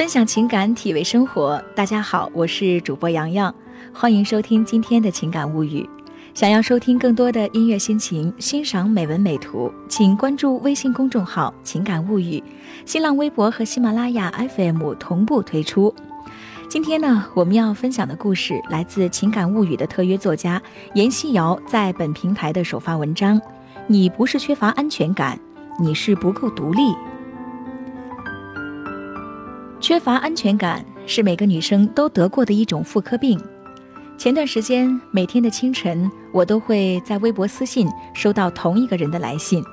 分享情感，体味生活。大家好，我是主播洋洋，欢迎收听今天的情感物语。想要收听更多的音乐心情，欣赏美文美图，请关注微信公众号“情感物语”，新浪微博和喜马拉雅 FM 同步推出。今天呢，我们要分享的故事来自《情感物语》的特约作家严希瑶在本平台的首发文章。你不是缺乏安全感，你是不够独立。缺乏安全感是每个女生都得过的一种妇科病。前段时间，每天的清晨，我都会在微博私信收到同一个人的来信，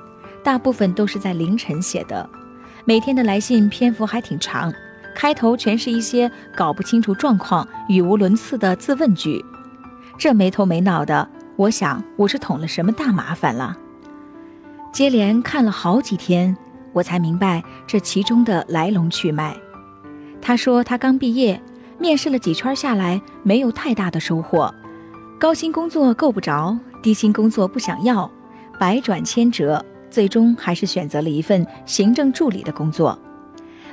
大部分都是在凌晨写的。每天的来信篇幅还挺长，开头全是一些搞不清楚状况、语无伦次的自问句。这没头没脑的，我想我是捅了什么大麻烦了。接连看了好几天，我才明白这其中的来龙去脉。他说他刚毕业，面试了几圈下来没有太大的收获，高薪工作够不着，低薪工作不想要，百转千折，最终还是选择了一份行政助理的工作。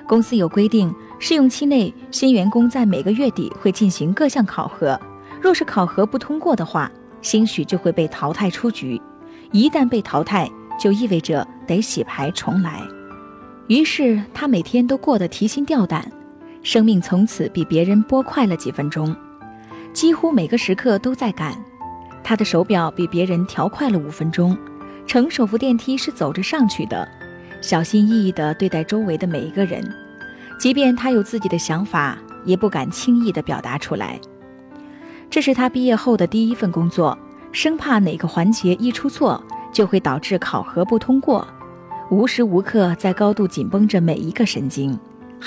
公司有规定，试用期内新员工在每个月底会进行各项考核，若是考核不通过的话，兴许就会被淘汰出局。一旦被淘汰，就意味着得洗牌重来。于是他每天都过得提心吊胆。生命从此比别人拨快了几分钟，几乎每个时刻都在赶。他的手表比别人调快了五分钟，乘手扶电梯是走着上去的，小心翼翼地对待周围的每一个人，即便他有自己的想法，也不敢轻易地表达出来。这是他毕业后的第一份工作，生怕哪个环节一出错就会导致考核不通过，无时无刻在高度紧绷着每一个神经。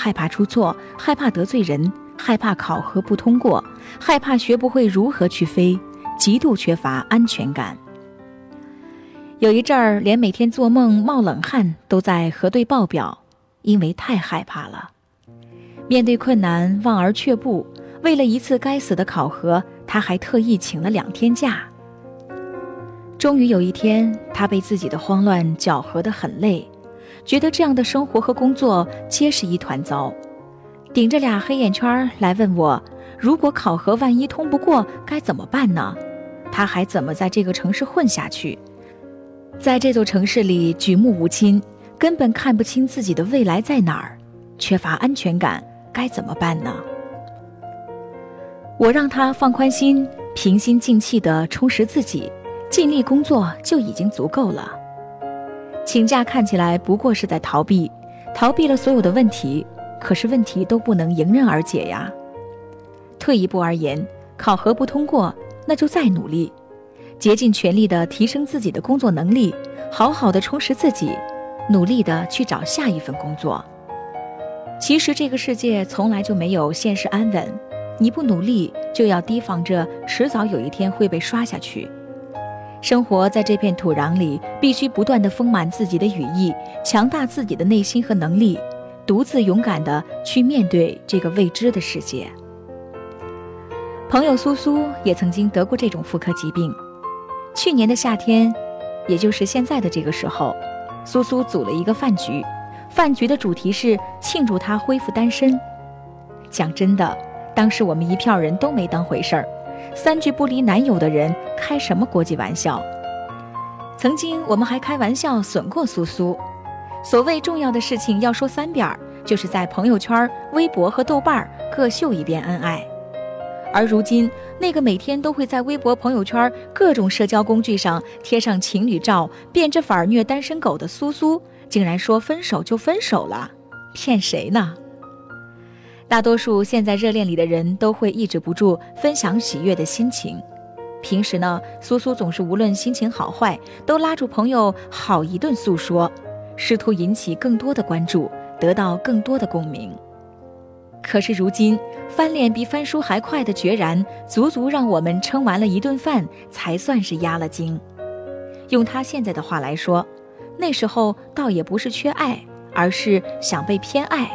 害怕出错，害怕得罪人，害怕考核不通过，害怕学不会如何去飞，极度缺乏安全感。有一阵儿，连每天做梦冒冷汗都在核对报表，因为太害怕了。面对困难望而却步，为了一次该死的考核，他还特意请了两天假。终于有一天，他被自己的慌乱搅和得很累。觉得这样的生活和工作皆是一团糟，顶着俩黑眼圈来问我，如果考核万一通不过该怎么办呢？他还怎么在这个城市混下去？在这座城市里举目无亲，根本看不清自己的未来在哪儿，缺乏安全感，该怎么办呢？我让他放宽心，平心静气地充实自己，尽力工作就已经足够了。请假看起来不过是在逃避，逃避了所有的问题，可是问题都不能迎刃而解呀。退一步而言，考核不通过，那就再努力，竭尽全力的提升自己的工作能力，好好的充实自己，努力的去找下一份工作。其实这个世界从来就没有现实安稳，你不努力，就要提防着迟早有一天会被刷下去。生活在这片土壤里，必须不断的丰满自己的羽翼，强大自己的内心和能力，独自勇敢的去面对这个未知的世界。朋友苏苏也曾经得过这种妇科疾病。去年的夏天，也就是现在的这个时候，苏苏组了一个饭局，饭局的主题是庆祝她恢复单身。讲真的，当时我们一票人都没当回事儿。三句不离男友的人开什么国际玩笑？曾经我们还开玩笑损过苏苏，所谓重要的事情要说三遍，就是在朋友圈、微博和豆瓣各秀一遍恩爱。而如今，那个每天都会在微博、朋友圈各种社交工具上贴上情侣照、变着法儿虐单身狗的苏苏，竟然说分手就分手了，骗谁呢？大多数陷在热恋里的人都会抑制不住分享喜悦的心情。平时呢，苏苏总是无论心情好坏，都拉住朋友好一顿诉说，试图引起更多的关注，得到更多的共鸣。可是如今，翻脸比翻书还快的决然，足足让我们撑完了一顿饭才算是压了惊。用他现在的话来说，那时候倒也不是缺爱，而是想被偏爱。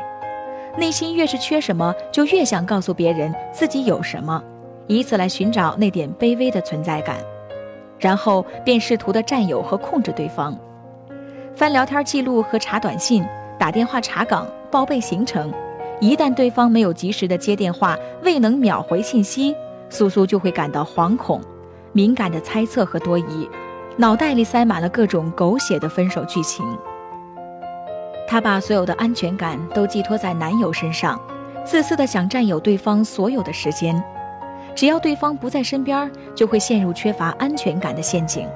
内心越是缺什么，就越想告诉别人自己有什么，以此来寻找那点卑微的存在感，然后便试图的占有和控制对方，翻聊天记录和查短信，打电话查岗报备行程，一旦对方没有及时的接电话，未能秒回信息，苏苏就会感到惶恐、敏感的猜测和多疑，脑袋里塞满了各种狗血的分手剧情。她把所有的安全感都寄托在男友身上，自私的想占有对方所有的时间。只要对方不在身边，就会陷入缺乏安全感的陷阱。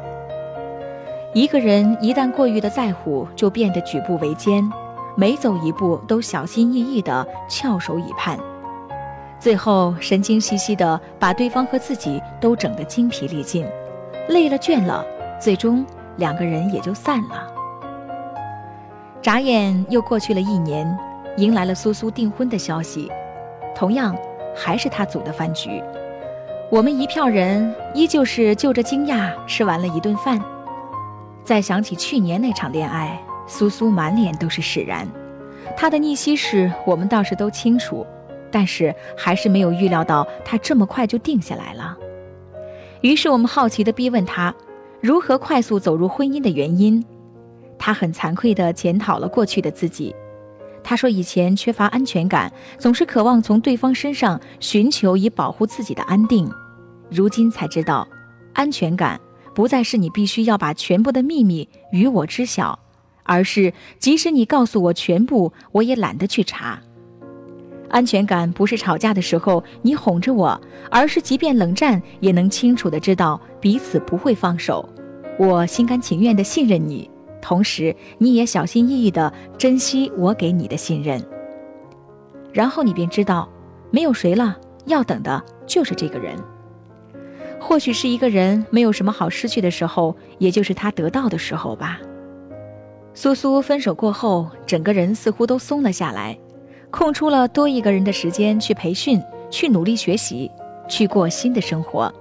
一个人一旦过于的在乎，就变得举步维艰，每走一步都小心翼翼的翘首以盼，最后神经兮兮的把对方和自己都整得精疲力尽，累了倦了，最终两个人也就散了。眨眼又过去了一年，迎来了苏苏订婚的消息，同样还是他组的饭局。我们一票人依旧是就着惊讶吃完了一顿饭。再想起去年那场恋爱，苏苏满脸都是释然。他的逆袭史我们倒是都清楚，但是还是没有预料到他这么快就定下来了。于是我们好奇地逼问他，如何快速走入婚姻的原因。他很惭愧地检讨了过去的自己。他说以前缺乏安全感，总是渴望从对方身上寻求以保护自己的安定。如今才知道，安全感。不再是你必须要把全部的秘密与我知晓，而是即使你告诉我全部，我也懒得去查。安全感不是吵架的时候你哄着我，而是即便冷战也能清楚的知道彼此不会放手。我心甘情愿的信任你，同时你也小心翼翼的珍惜我给你的信任。然后你便知道，没有谁了，要等的就是这个人。或许是一个人没有什么好失去的时候，也就是他得到的时候吧。苏苏分手过后，整个人似乎都松了下来，空出了多一个人的时间去培训、去努力学习、去过新的生活。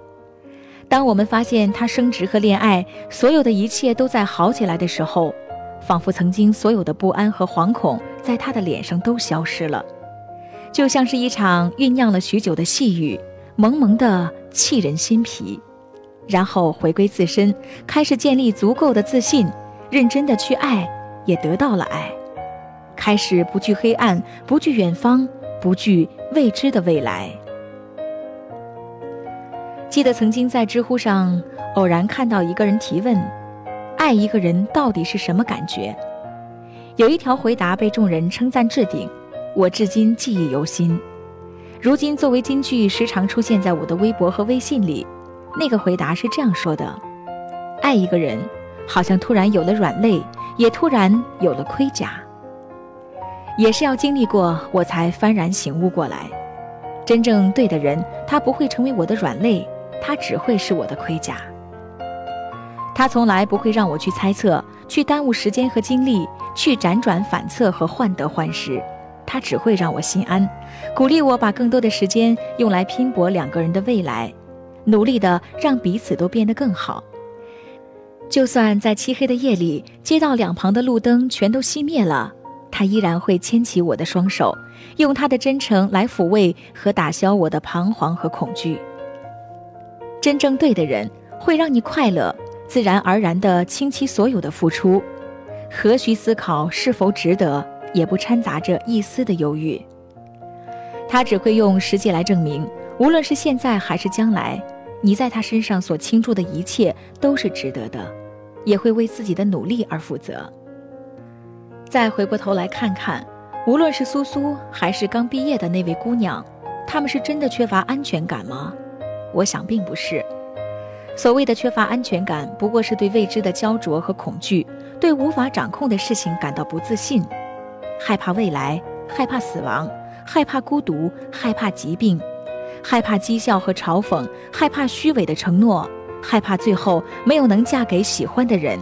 当我们发现他升职和恋爱，所有的一切都在好起来的时候，仿佛曾经所有的不安和惶恐在他的脸上都消失了，就像是一场酝酿了许久的细雨，蒙蒙的。沁人心脾，然后回归自身，开始建立足够的自信，认真的去爱，也得到了爱，开始不惧黑暗，不惧远方，不惧未知的未来。记得曾经在知乎上偶然看到一个人提问：爱一个人到底是什么感觉？有一条回答被众人称赞置顶，我至今记忆犹新。如今作为金句，时常出现在我的微博和微信里。那个回答是这样说的：爱一个人，好像突然有了软肋，也突然有了盔甲。也是要经历过，我才幡然醒悟过来。真正对的人，他不会成为我的软肋，他只会是我的盔甲。他从来不会让我去猜测，去耽误时间和精力，去辗转反侧和患得患失。他只会让我心安，鼓励我把更多的时间用来拼搏两个人的未来，努力的让彼此都变得更好。就算在漆黑的夜里，街道两旁的路灯全都熄灭了，他依然会牵起我的双手，用他的真诚来抚慰和打消我的彷徨和恐惧。真正对的人会让你快乐，自然而然地倾其所有的付出，何须思考是否值得？也不掺杂着一丝的犹豫。他只会用实际来证明，无论是现在还是将来，你在他身上所倾注的一切都是值得的，也会为自己的努力而负责。再回过头来看看，无论是苏苏还是刚毕业的那位姑娘，他们是真的缺乏安全感吗？我想并不是。所谓的缺乏安全感，不过是对未知的焦灼和恐惧，对无法掌控的事情感到不自信。害怕未来，害怕死亡，害怕孤独，害怕疾病，害怕讥笑和嘲讽，害怕虚伪的承诺，害怕最后没有能嫁给喜欢的人，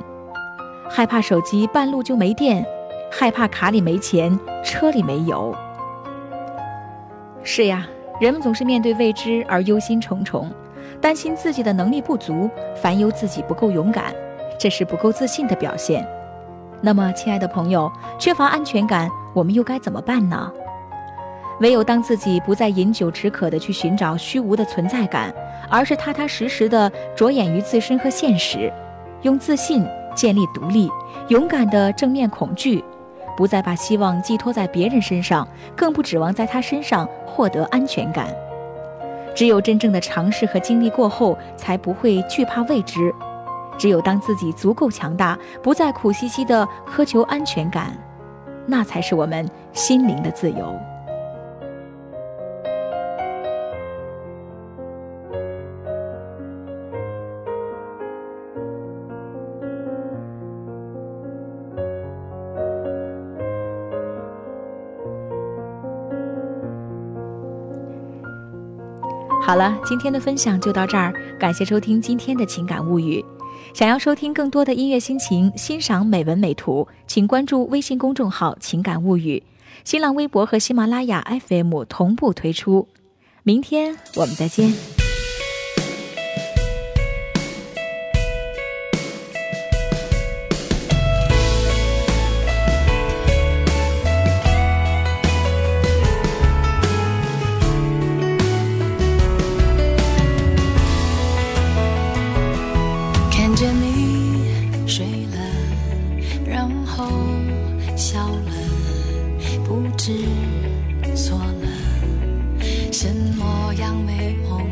害怕手机半路就没电，害怕卡里没钱，车里没油。是呀，人们总是面对未知而忧心忡忡，担心自己的能力不足，烦忧自己不够勇敢，这是不够自信的表现。那么，亲爱的朋友，缺乏安全感，我们又该怎么办呢？唯有当自己不再饮酒止渴地去寻找虚无的存在感，而是踏踏实实地着眼于自身和现实，用自信建立独立，勇敢地正面恐惧，不再把希望寄托在别人身上，更不指望在他身上获得安全感。只有真正的尝试和经历过后，才不会惧怕未知。只有当自己足够强大，不再苦兮兮的苛求安全感，那才是我们心灵的自由。好了，今天的分享就到这儿，感谢收听今天的情感物语。想要收听更多的音乐心情，欣赏美文美图，请关注微信公众号“情感物语”，新浪微博和喜马拉雅 FM 同步推出。明天我们再见。了然后笑了不知所了什么样美梦